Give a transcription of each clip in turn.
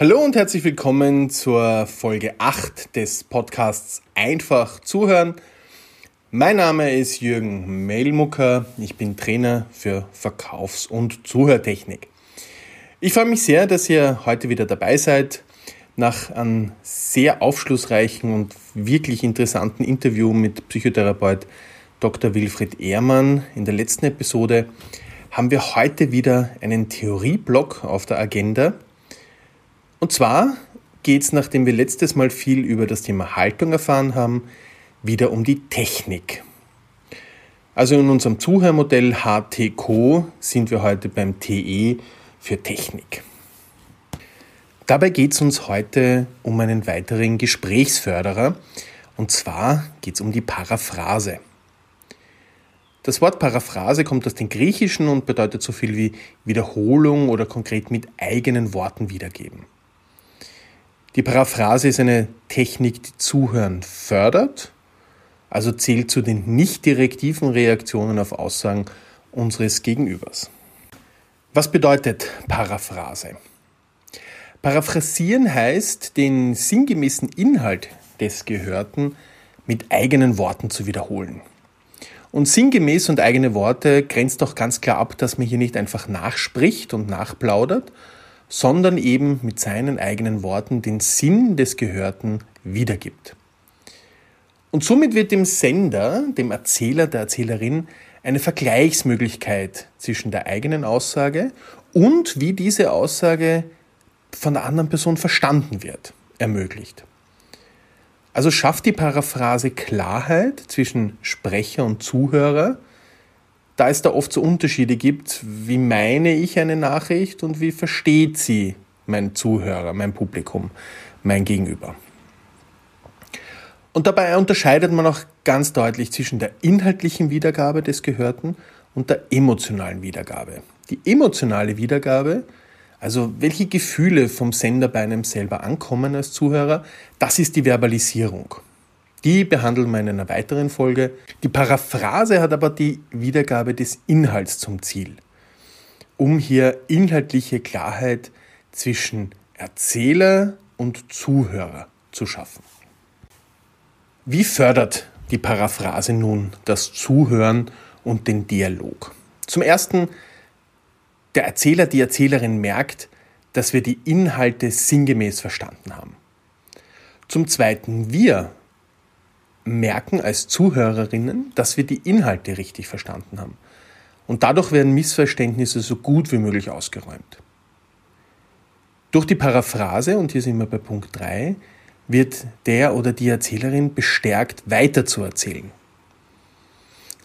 Hallo und herzlich willkommen zur Folge 8 des Podcasts Einfach zuhören. Mein Name ist Jürgen Meilmucker. Ich bin Trainer für Verkaufs- und Zuhörtechnik. Ich freue mich sehr, dass ihr heute wieder dabei seid. Nach einem sehr aufschlussreichen und wirklich interessanten Interview mit Psychotherapeut Dr. Wilfried Ehrmann in der letzten Episode haben wir heute wieder einen Theorieblock auf der Agenda – und zwar geht es, nachdem wir letztes Mal viel über das Thema Haltung erfahren haben, wieder um die Technik. Also in unserem Zuhörmodell HTCO sind wir heute beim TE für Technik. Dabei geht es uns heute um einen weiteren Gesprächsförderer und zwar geht es um die Paraphrase. Das Wort Paraphrase kommt aus dem Griechischen und bedeutet so viel wie Wiederholung oder konkret mit eigenen Worten wiedergeben. Die Paraphrase ist eine Technik, die Zuhören fördert, also zählt zu den nicht direktiven Reaktionen auf Aussagen unseres Gegenübers. Was bedeutet Paraphrase? Paraphrasieren heißt, den sinngemäßen Inhalt des Gehörten mit eigenen Worten zu wiederholen. Und sinngemäß und eigene Worte grenzt doch ganz klar ab, dass man hier nicht einfach nachspricht und nachplaudert, sondern eben mit seinen eigenen Worten den Sinn des Gehörten wiedergibt. Und somit wird dem Sender, dem Erzähler, der Erzählerin eine Vergleichsmöglichkeit zwischen der eigenen Aussage und wie diese Aussage von der anderen Person verstanden wird, ermöglicht. Also schafft die Paraphrase Klarheit zwischen Sprecher und Zuhörer, da es da oft so Unterschiede gibt, wie meine ich eine Nachricht und wie versteht sie mein Zuhörer, mein Publikum, mein Gegenüber. Und dabei unterscheidet man auch ganz deutlich zwischen der inhaltlichen Wiedergabe des Gehörten und der emotionalen Wiedergabe. Die emotionale Wiedergabe, also welche Gefühle vom Sender bei einem selber ankommen als Zuhörer, das ist die Verbalisierung. Die behandeln wir in einer weiteren Folge. Die Paraphrase hat aber die Wiedergabe des Inhalts zum Ziel, um hier inhaltliche Klarheit zwischen Erzähler und Zuhörer zu schaffen. Wie fördert die Paraphrase nun das Zuhören und den Dialog? Zum Ersten, der Erzähler, die Erzählerin merkt, dass wir die Inhalte sinngemäß verstanden haben. Zum Zweiten, wir merken als Zuhörerinnen, dass wir die Inhalte richtig verstanden haben. Und dadurch werden Missverständnisse so gut wie möglich ausgeräumt. Durch die Paraphrase, und hier sind wir bei Punkt 3, wird der oder die Erzählerin bestärkt, weiter zu erzählen.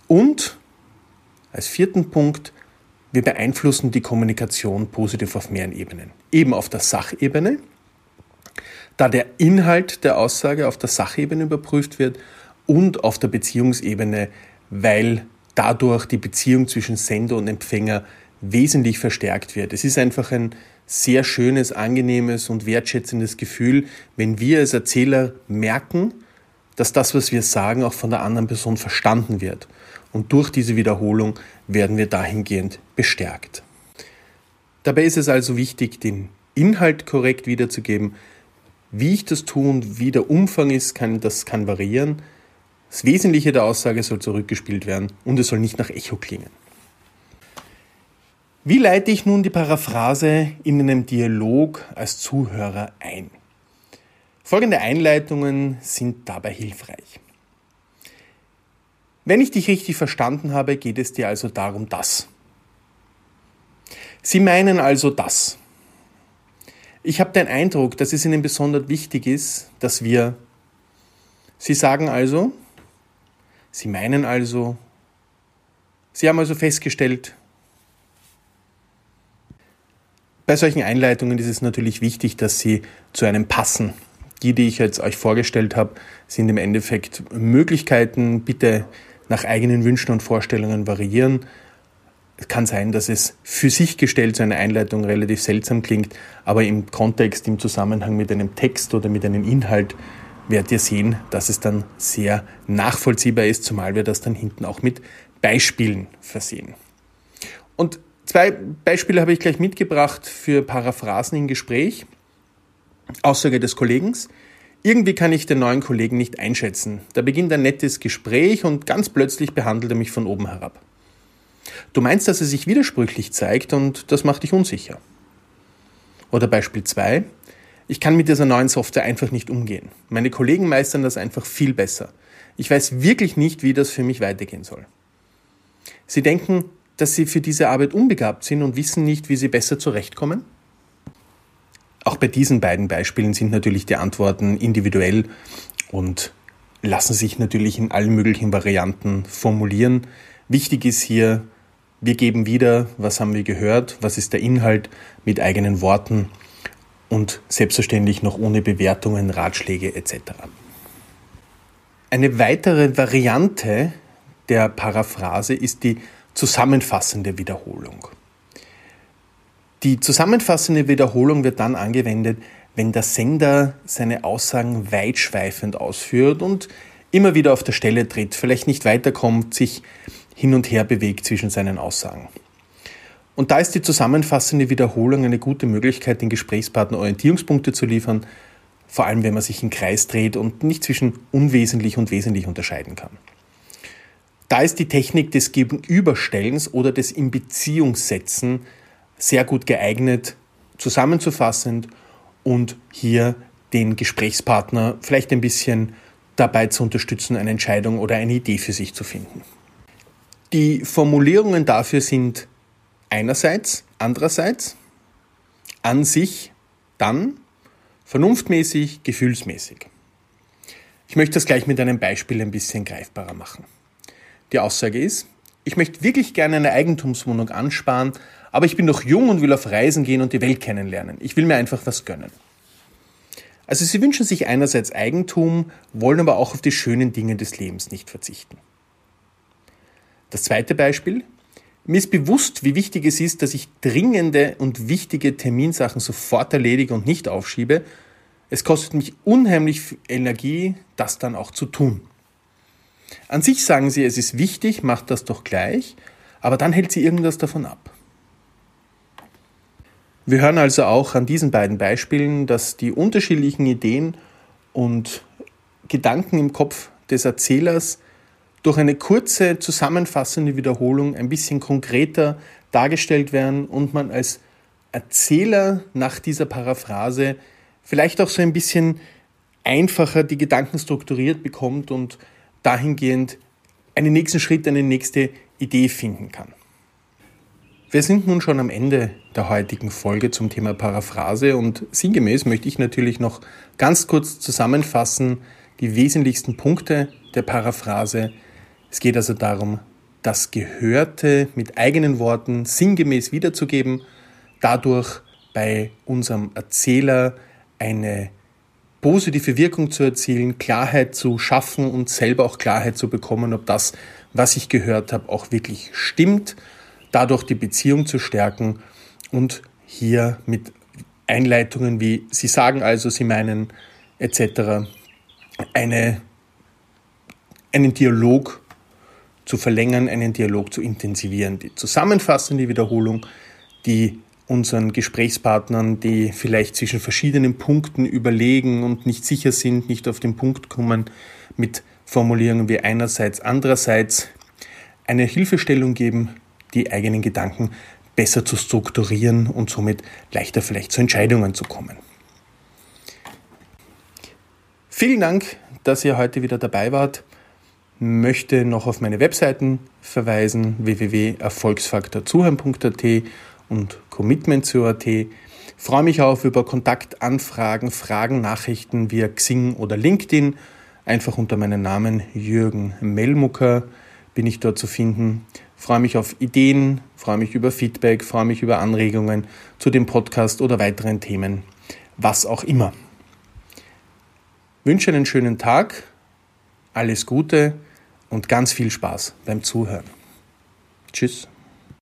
Und als vierten Punkt, wir beeinflussen die Kommunikation positiv auf mehreren Ebenen. Eben auf der Sachebene, da der Inhalt der Aussage auf der Sachebene überprüft wird und auf der Beziehungsebene, weil dadurch die Beziehung zwischen Sender und Empfänger wesentlich verstärkt wird. Es ist einfach ein sehr schönes, angenehmes und wertschätzendes Gefühl, wenn wir als Erzähler merken, dass das, was wir sagen, auch von der anderen Person verstanden wird. Und durch diese Wiederholung werden wir dahingehend bestärkt. Dabei ist es also wichtig, den Inhalt korrekt wiederzugeben, wie ich das tue und wie der Umfang ist, kann, das kann variieren. Das Wesentliche der Aussage soll zurückgespielt werden und es soll nicht nach Echo klingen. Wie leite ich nun die Paraphrase in einem Dialog als Zuhörer ein? Folgende Einleitungen sind dabei hilfreich. Wenn ich dich richtig verstanden habe, geht es dir also darum das. Sie meinen also das. Ich habe den Eindruck, dass es Ihnen besonders wichtig ist, dass wir, Sie sagen also, Sie meinen also, Sie haben also festgestellt, bei solchen Einleitungen ist es natürlich wichtig, dass sie zu einem passen. Die, die ich jetzt euch vorgestellt habe, sind im Endeffekt Möglichkeiten, bitte nach eigenen Wünschen und Vorstellungen variieren. Es kann sein, dass es für sich gestellt so eine Einleitung relativ seltsam klingt, aber im Kontext, im Zusammenhang mit einem Text oder mit einem Inhalt werdet ihr sehen, dass es dann sehr nachvollziehbar ist, zumal wir das dann hinten auch mit Beispielen versehen. Und zwei Beispiele habe ich gleich mitgebracht für Paraphrasen im Gespräch. Aussage des Kollegen, irgendwie kann ich den neuen Kollegen nicht einschätzen. Da beginnt ein nettes Gespräch und ganz plötzlich behandelt er mich von oben herab. Du meinst, dass er sich widersprüchlich zeigt und das macht dich unsicher. Oder Beispiel 2. Ich kann mit dieser neuen Software einfach nicht umgehen. Meine Kollegen meistern das einfach viel besser. Ich weiß wirklich nicht, wie das für mich weitergehen soll. Sie denken, dass sie für diese Arbeit unbegabt sind und wissen nicht, wie sie besser zurechtkommen? Auch bei diesen beiden Beispielen sind natürlich die Antworten individuell und lassen sich natürlich in allen möglichen Varianten formulieren. Wichtig ist hier, wir geben wieder, was haben wir gehört, was ist der Inhalt mit eigenen Worten und selbstverständlich noch ohne Bewertungen, Ratschläge etc. Eine weitere Variante der Paraphrase ist die zusammenfassende Wiederholung. Die zusammenfassende Wiederholung wird dann angewendet, wenn der Sender seine Aussagen weitschweifend ausführt und immer wieder auf der Stelle tritt, vielleicht nicht weiterkommt, sich hin und her bewegt zwischen seinen Aussagen. Und da ist die zusammenfassende Wiederholung eine gute Möglichkeit, den Gesprächspartner Orientierungspunkte zu liefern, vor allem wenn man sich im Kreis dreht und nicht zwischen unwesentlich und wesentlich unterscheiden kann. Da ist die Technik des Gegenüberstellens oder des Inbeziehungssetzen sehr gut geeignet, zusammenzufassend und hier den Gesprächspartner vielleicht ein bisschen dabei zu unterstützen, eine Entscheidung oder eine Idee für sich zu finden. Die Formulierungen dafür sind einerseits, andererseits, an sich, dann, vernunftmäßig, gefühlsmäßig. Ich möchte das gleich mit einem Beispiel ein bisschen greifbarer machen. Die Aussage ist, ich möchte wirklich gerne eine Eigentumswohnung ansparen, aber ich bin noch jung und will auf Reisen gehen und die Welt kennenlernen. Ich will mir einfach was gönnen. Also sie wünschen sich einerseits Eigentum, wollen aber auch auf die schönen Dinge des Lebens nicht verzichten. Das zweite Beispiel. Mir ist bewusst, wie wichtig es ist, dass ich dringende und wichtige Terminsachen sofort erledige und nicht aufschiebe. Es kostet mich unheimlich Energie, das dann auch zu tun. An sich sagen sie, es ist wichtig, macht das doch gleich, aber dann hält sie irgendwas davon ab. Wir hören also auch an diesen beiden Beispielen, dass die unterschiedlichen Ideen und Gedanken im Kopf des Erzählers durch eine kurze zusammenfassende Wiederholung ein bisschen konkreter dargestellt werden und man als Erzähler nach dieser Paraphrase vielleicht auch so ein bisschen einfacher die Gedanken strukturiert bekommt und dahingehend einen nächsten Schritt, eine nächste Idee finden kann. Wir sind nun schon am Ende der heutigen Folge zum Thema Paraphrase und sinngemäß möchte ich natürlich noch ganz kurz zusammenfassen die wesentlichsten Punkte der Paraphrase. Es geht also darum, das Gehörte mit eigenen Worten sinngemäß wiederzugeben, dadurch bei unserem Erzähler eine positive Wirkung zu erzielen, Klarheit zu schaffen und selber auch Klarheit zu bekommen, ob das, was ich gehört habe, auch wirklich stimmt dadurch die Beziehung zu stärken und hier mit Einleitungen wie Sie sagen also, Sie meinen etc. Eine, einen Dialog zu verlängern, einen Dialog zu intensivieren. Die zusammenfassende Wiederholung, die unseren Gesprächspartnern, die vielleicht zwischen verschiedenen Punkten überlegen und nicht sicher sind, nicht auf den Punkt kommen, mit Formulierungen wie einerseits, andererseits eine Hilfestellung geben, die eigenen Gedanken besser zu strukturieren und somit leichter vielleicht zu Entscheidungen zu kommen. Vielen Dank, dass ihr heute wieder dabei wart. Möchte noch auf meine Webseiten verweisen: www.erfolgsfaktorzuhören.at und commitment.at. Freue mich auch über Kontaktanfragen, Fragen, Nachrichten via Xing oder LinkedIn. Einfach unter meinem Namen Jürgen Melmucker bin ich dort zu finden freue mich auf Ideen, freue mich über Feedback, freue mich über Anregungen zu dem Podcast oder weiteren Themen, was auch immer. Wünsche einen schönen Tag, alles Gute und ganz viel Spaß beim Zuhören. Tschüss.